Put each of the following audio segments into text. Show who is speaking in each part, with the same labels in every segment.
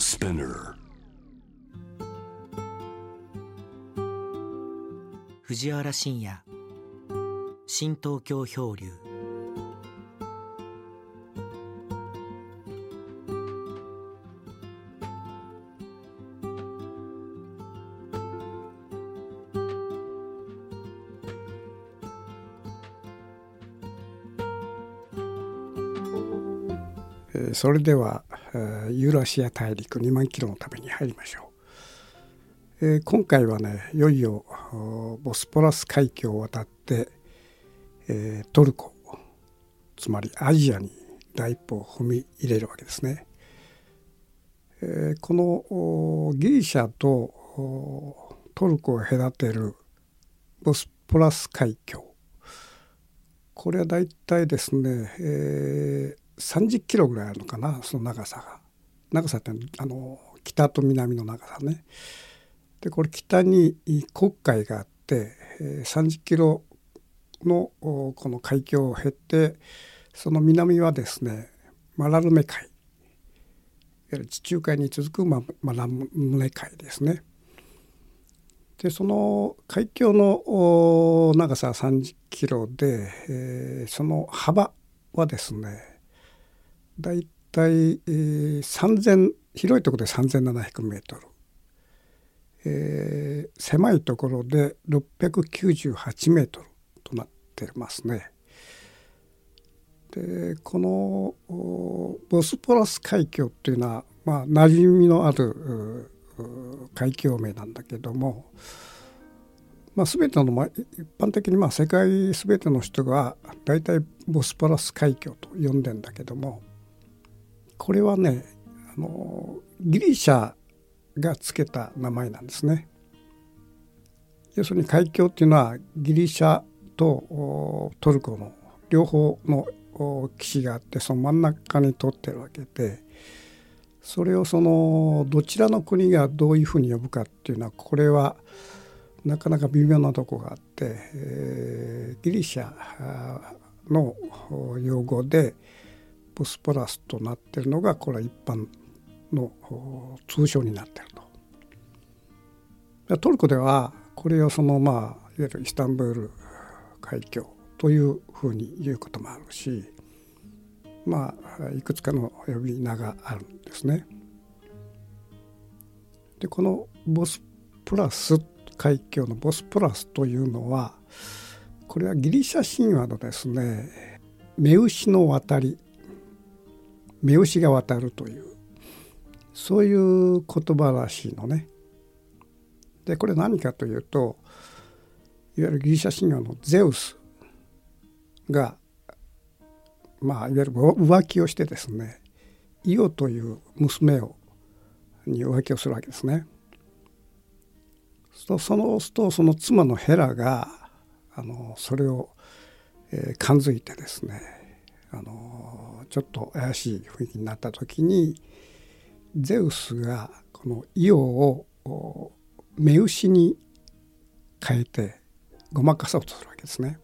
Speaker 1: Spinner
Speaker 2: 藤原信也。新東京漂流。
Speaker 3: えーそれではえーユーラシア大陸2万キロの旅に入りましょう、えー今回はねいよいよボスポラス海峡を渡って、えートルコつまりアジアに第一歩を踏み入れるわけですね、えーこのギリシャとトルコを隔てるボスポラス海峡。これはだいたいですね、えー30キロぐらいあるのかなその長さが。長さってあの北と南の長さね。でこれ北に黒海があって、30キロのこの海峡を経てその南はですねマラルメ海。いわゆる地中海に続くママラルメ海ですね。でその海峡の長さは30キロで、えーその幅はですねだいたい、えー3000広いところで3700メートル、えー狭いところで698メートルとなってますね。でこのボスポラス海峡っていうのは、まあ、馴染みのある海峡名なんだけども、まあ、全ての、まあ、一般的にまあ世界全ての人が大体ボスポラス海峡と呼んでんだけどもこれはねあのギリシャがつけた名前なんですね。要するに海峡っていうのはギリシャとトルコの両方の岸があってその真ん中に通ってるわけでそれをそのどちらの国がどういうふうに呼ぶかっていうのはこれはなかなか微妙なとこがあって、えーギリシャの用語でボスポラスとなってるのがこれは一般の通称になっていると。トルコではこれをそのまあいわゆるイスタンブール海峡というふうに言うこともあるしまあいくつかの呼び名があるんですね。でこのボスプラス海峡のボスプラスというのはこれはギリシャ神話のですね目牛の渡り目牛が渡るというそういう言葉らしいのね。でこれ何かというといわゆるギリシャ神話のゼウスがまあいわゆる浮気をしてですねイオという娘をに浮気をするわけですね。そそのとその妻のヘラがあのそれを、えー感づいてですねあのちょっと怪しい雰囲気になった時にゼウスがこのイオを目牛に変えてごまかそうとするわけですね。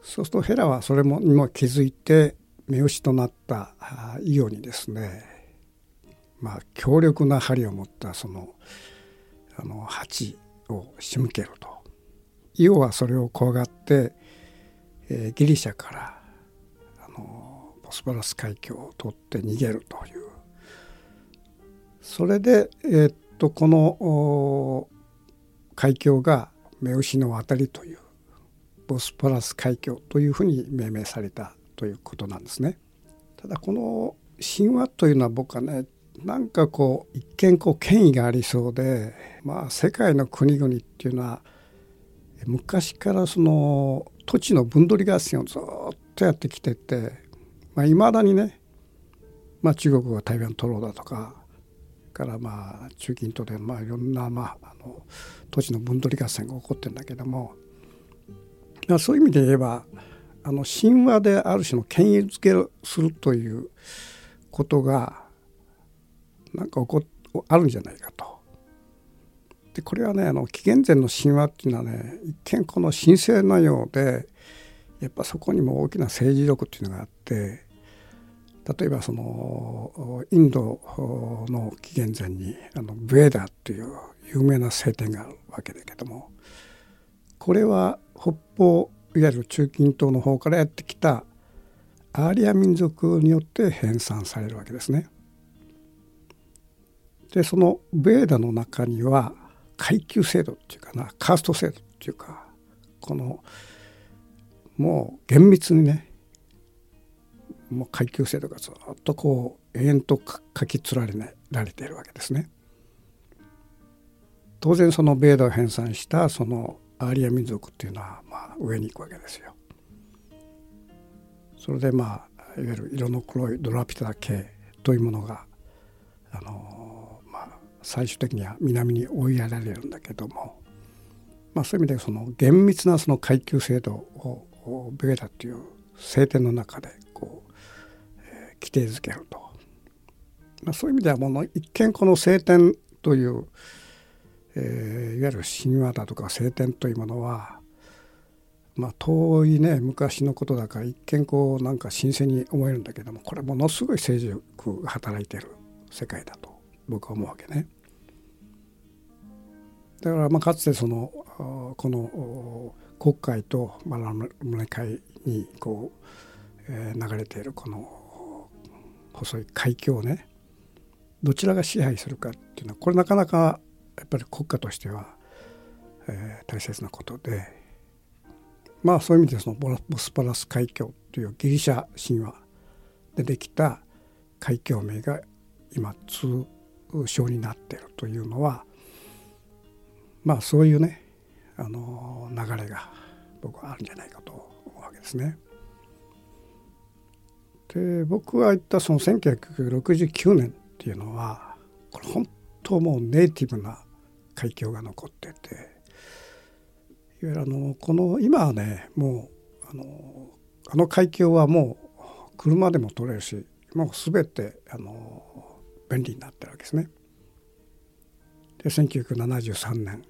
Speaker 3: そうするとヘラはそれもにも気づいて目牛となったイオにですねまあ強力な針を持ったそのあの鉢を仕向けると。イオはそれを怖がって、えーギリシャからスポラス海峡を通って逃げるというそれで、えーっとこの海峡が目牛の渡りというボスポラス海峡というふうに命名されたということなんですね。ただこの神話というのは僕はねなんかこう一見こう権威がありそうでまあ世界の国々っていうのは昔からその土地の分取り合戦をずっとやってきててまあ、未だにね、まあ、中国が台湾取ろうだとかからまあ中近東でまあいろんなまああの土地の分取り合戦が起こってるんだけども、まあ、そういう意味で言えばあの神話である種の権威づけをするということがなんか起こあるんじゃないかと。でこれはねあの紀元前の神話っていうのはね一見この神聖なようでやっぱそこにも大きな政治力っていうのがあって例えばそのインドの紀元前にあのベーダという有名な聖典があるわけだけどもこれは北方いわゆる中近東の方からやってきたアーリア民族によって編纂されるわけですね。でそのベーダの中には階級制度っていうかなカースト制度っていうかこのもう厳密にねもう階級制度がずっとこう永遠と書き連られられているわけですね。当然その米ドを編纂したそのアーリア民族っていうのはまあ上に行くわけですよ。それでまあいわゆる色の黒いドラピュタ系というものがあのまあ最終的には南に追いやられるんだけども、まあ、そういう意味でその厳密なその階級制度をベーダっていう聖典の中でこう規定づけると、まあ、そういう意味ではもの一見この聖典という、えー、いわゆる神話だとか聖典というものは、まあ、遠いね昔のことだから一見こうなんか新鮮に思えるんだけどもこれものすごい成熟が働いてる世界だと僕は思うわけね。だからまあかつてそのこの国会とバラムネ会にこう、えー、流れているこの細い海峡をねどちらが支配するかっていうのはこれなかなかやっぱり国家としては、えー、大切なことでまあそういう意味でそのボスパラス海峡というギリシャ神話でできた海峡名が今通称になってるというのはまあそういうねあの流れが僕はあるんじゃないかと思うわけですね。で僕が言ったその1969年っていうのはこれ本当もうネイティブな海峡が残ってていわゆるあのこの今はねもうあのあの海峡はもう車でも取れるしもう全てあの便利になってるわけですね。で1973年、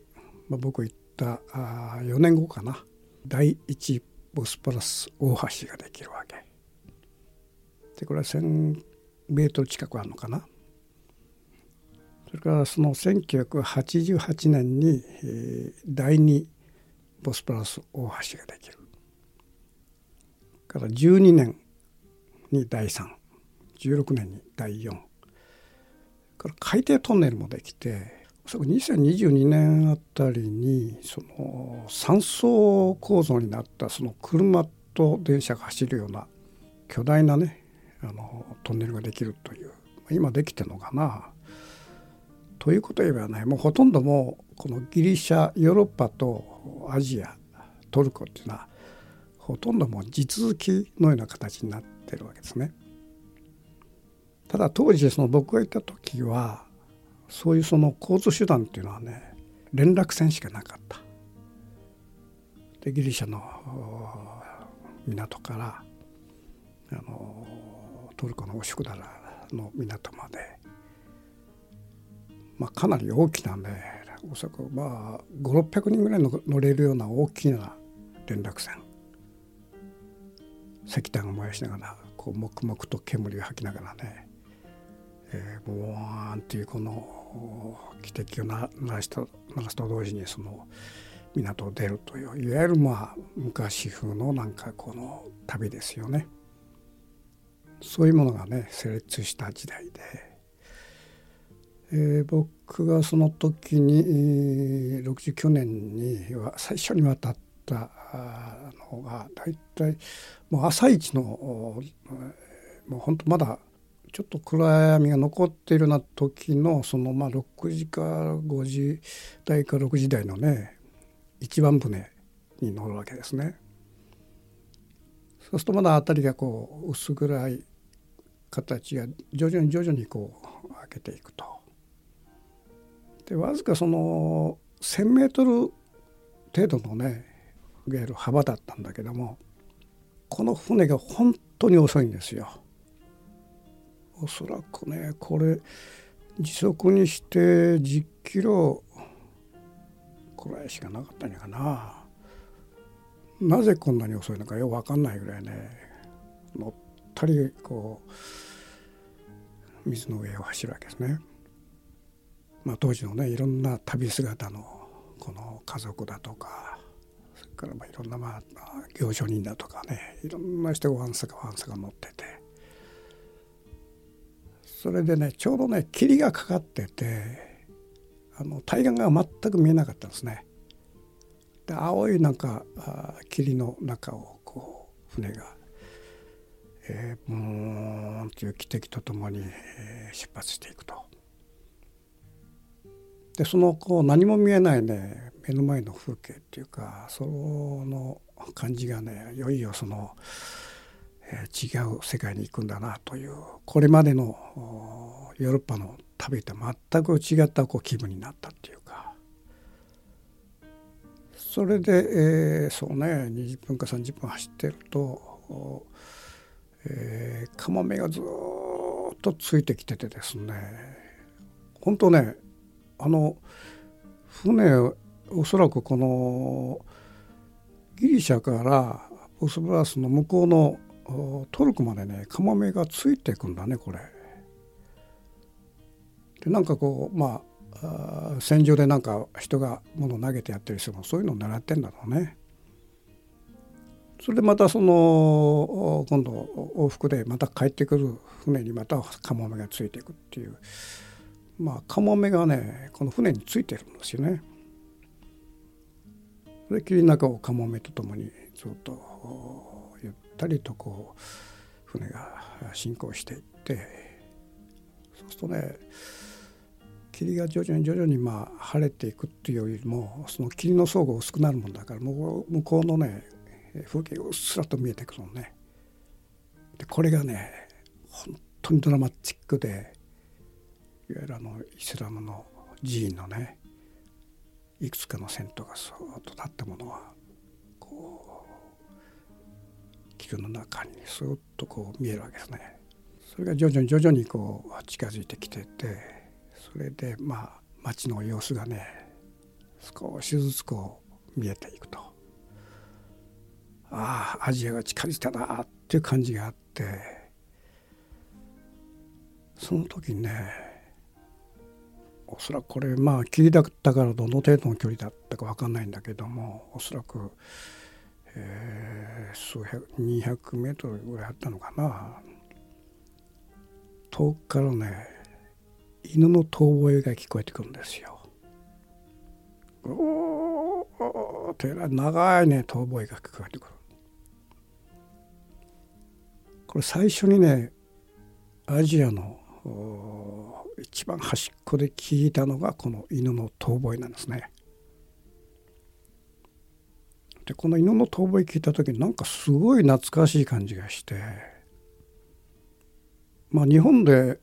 Speaker 3: まあ、僕行ったあ4年後かな第一ボスポラス大橋ができるわけ。でこれは1,000メートル近くあるのかな？それからその1988年に、えー、第2ボスプラス大橋ができる。から12年に第316年に第4から海底トンネルもできておそらく2022年あたりにその3層構造になったその車と電車が走るような巨大なねあのトンネルができるという今できてるのかな。ということ言えばねもうほとんどもうこのギリシャヨーロッパとアジアトルコっていうのはほとんどもう地続きのような形になってるわけですね。ただ当時その僕がいた時はそういうその交通手段っていうのはね連絡船しかなかった。でギリシャの港からあのトルコのオシュクダラの港まで、まあ、かなり大きなねおそらくまあ5600人ぐらいの乗れるような大きな連絡船。石炭を燃やしながらこう黙々と煙を吐きながらね、えー、ボーンっていうこの汽笛を鳴らすと鳴らすと同時にその港を出るといういわゆるまあ昔風のなんかこの旅ですよね。そういうものがね成立した時代で、えー、僕がその時に、えー、69年には最初に渡ったのが大体もう朝一のもう本当まだちょっと暗闇が残っているような時のそのまあ6時か5時台か6時台のね一番船に乗るわけですね。そうするとまだ辺りがこう薄暗い形が徐々に徐々にこう開けていくと。でわずかその1,000メートル程度のねいわゆる幅だったんだけどもこの船が本当に遅いんですよ。おそらくねこれ時速にして10キロくらいしかなかったんやかな。なぜこんなに遅いのかよく分かんないぐらいね乗ったりこう水の上を走るわけですね。まあ、当時のねいろんな旅姿のこの家族だとかそれからまあいろんなまあ行商人だとかねいろんな人がわんさかわんさか乗っててそれでねちょうどね霧がかかっててあの対岸が全く見えなかったんですね。で青いなんか霧の中をこう船が、えー、ブーンという汽笛とともに、えー、出発していくと。でそのこう何も見えないね目の前の風景っていうかその感じがねいよいよその、えー、違う世界に行くんだなというこれまでのヨーロッパの旅と全く違ったこう気分になったっていうかそれで、えー、そうね20分か30分走ってると、えー、カモメがずっとついてきててですね本当ねあの船おそらくこのギリシャからボスブラスの向こうのトルコまでねカモメがついていくんだねこれ。でなんかこうまあ戦場でなんか人が物投げてやってる人もそういうのを狙ってんだろうね。それでまたその今度往復でまた帰ってくる船にまたカモメがついていくっていうまあカモメがねこの船についてるんですよね。で霧の中をカモメとともにずっとゆったりとこう船が進行していってそうするとね霧が徐々に徐々にまあ晴れていくっていうよりもその霧の層が薄くなるもんだから向こうのね風景がうっすらと見えてくるのね。でこれがね本当にドラマチックでいわゆるあのイスラムの寺院のねいくつかの銭湯がそーっとなったものはこう霧の中にスーッとこう見えるわけですね。それが徐々に徐々にこう近づいてきててそれでまあ街の様子がね少しずつこう見えていくと。ああアジアが近づいたなっていう感じがあって。その時にねおそらくこれまあ霧だったからどの程度の距離だったか分かんないんだけどもおそらく、えー、数百200メートルぐらいあったのかな。遠くからね犬の遠吠えが聞こえてくるんですよ。おーって長いね遠吠えが聞こえてくる。これ最初にねアジアの一番端っこで聞いたのがこの犬の遠吠えなんですね。でこの犬の遠吠え聞いた時になんかすごい懐かしい感じがしてまあ日本で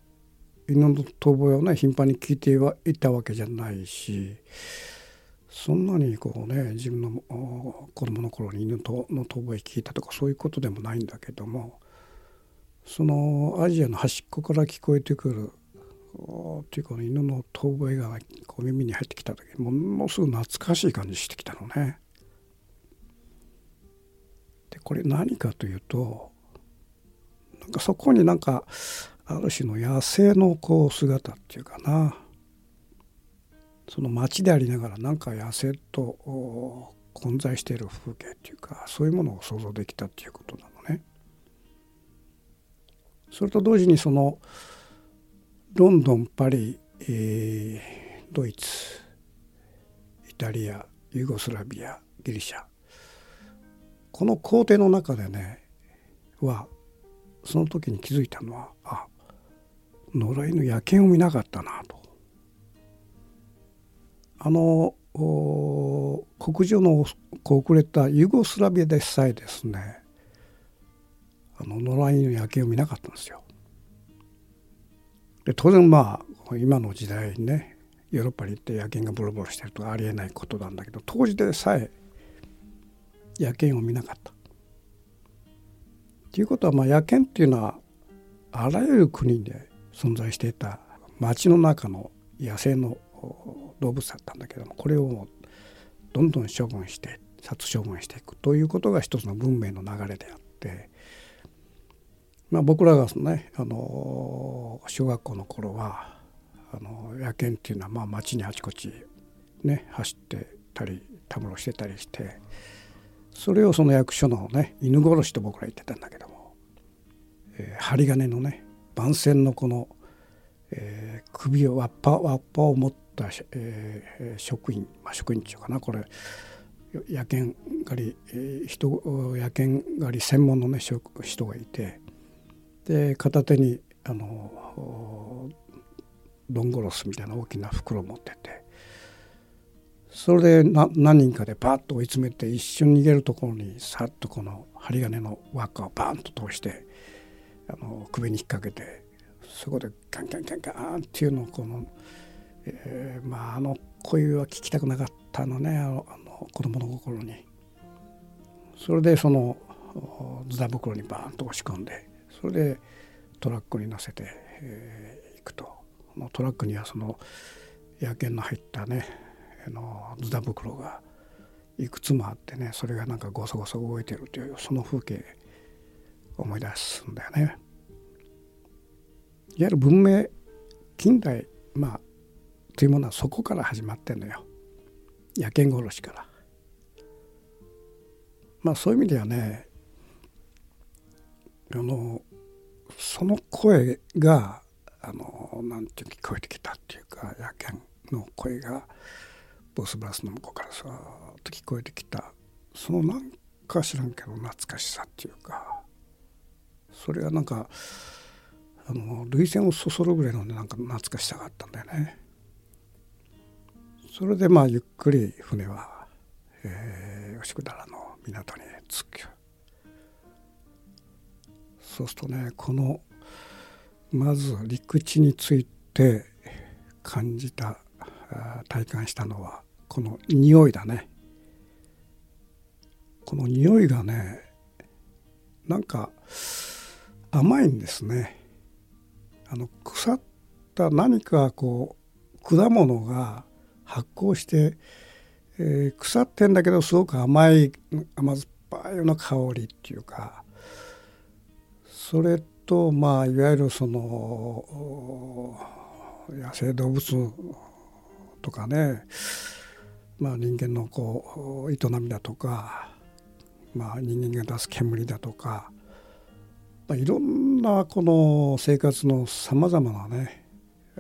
Speaker 3: 犬の遠吠えをね頻繁に聞いていたわけじゃないしそんなにこうね自分の子供の頃に犬の遠吠え聞いたとかそういうことでもないんだけどもそのアジアの端っこから聞こえてくるっていうか犬の遠吠えがこう耳に入ってきた時ものすごく懐かしい感じしてきたのね。でこれ何かというとなんかそこになんかある種の野生のこう姿っていうかなその街でありながらなんか野生と混在している風景っていうかそういうものを想像できたっていうことなのね。それと同時にそのロンドンパリ、えー、ドイツイタリアユーゴスラビアギリシャこの工程の中でねはその時に気づいたのはあ野良犬野犬を見なかったなと。あの国上の遅れたユーゴスラビアでさえですねあの野良犬野犬を見なかったんですよ。で当然まあ今の時代にねヨーロッパに行って野犬がボロボロしてるとかありえないことなんだけど当時でさえ野犬を見なかった。ということはまあ野犬っていうのはあらゆる国で存在していた町の中の野生の動物だったんだけどもこれをどんどん処分して殺処分していくということが一つの文明の流れであってまあ、僕らがねあの小学校の頃はあの野犬っていうのはまあ町にあちこちね走ってたりたむろしてたりしてそれをその役所のね犬殺しと僕ら言ってたんだけども、えー、針金のね番線のこの、えー、首を輪っぱ輪っぱを持った、えー、職員、まあ、職員っていうかなこれ野犬狩り、えー、人野犬狩り専門のね人がいてで片手にあのドンゴロスみたいな大きな袋を持っててそれで何人かでバッと追い詰めて一瞬逃げるところにさっとこの針金の輪っかをバーンと通してあの首に引っ掛けてそこでガンガンガンガンっていうのをこの、えー、まああの声は聞きたくなかったのねあの子供の心に。それでそのズダ袋にバーンと押し込んでそれでトラックに乗せてい、えー、くとトラックにはその野犬の入ったねあのズダ袋がいくつもあってねそれがなんかゴソゴソ動いてるというその風景思い出すんだよね。いわゆる文明近代まあというものはそこから始まってんのよ野犬殺しから。まあそういう意味ではねあのその声があのなんていう聞こえてきたっていうか野犬の声がボスブラスの向こうからさっと聞こえてきたそのなんか知らんけど懐かしさっていうかそれはなんかあの涙腺をそそるぐらいのなんか懐かしさがあったんだよね。それでまあゆっくり船は、えー、吉久平の港に着く。そうするとねこのまず陸地について感じた体感したのはこの匂いだねこの匂いがねなんか甘いんですねあの腐った何かこう果物が発酵して、えー、腐ってんだけどすごく甘い甘酸っぱいような香りっていうかそれとまあいわゆるその野生動物とかね、まあ、人間のこう営みだとか、まあ、人間が出す煙だとか、まあ、いろんななこの生活のさまざまなね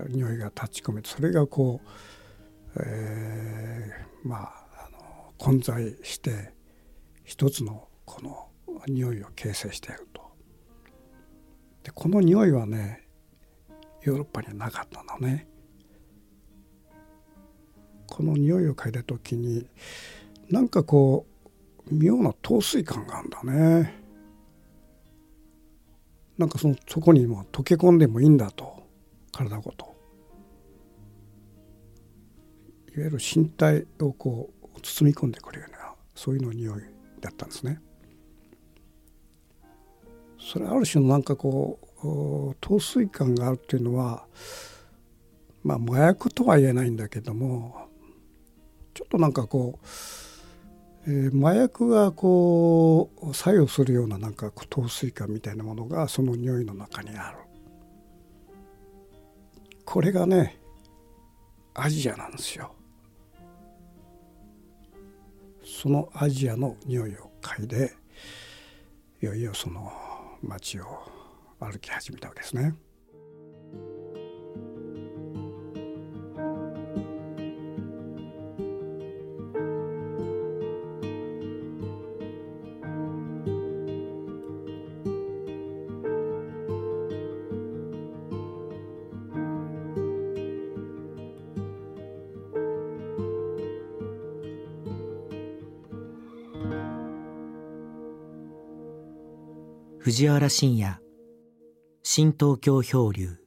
Speaker 3: 匂いが立ち込めてそれがこう、えー、まああの混在して一つのこの匂いを形成していると。でこの匂いはねヨーロッパにはなかったのね。この匂いを嗅いだ時になんかこう妙な陶酔感があるんだね。なんかそのそこにも溶け込んでもいいんだと体ごと。いわゆる身体をこう包み込んでくるようなそういうの匂いだったんですね。それある種のなんかこう陶酔感があるっていうのはまあ麻薬とは言えないんだけどもちょっとなんかこう、えー、麻薬がこう作用するようななんか糖水感みたいなものがその匂いの中にあるこれがねアジアなんですよそのアジアの匂いを嗅いでいよいよその街を歩き始めたわけですね。
Speaker 2: 藤原信也。新東京漂流。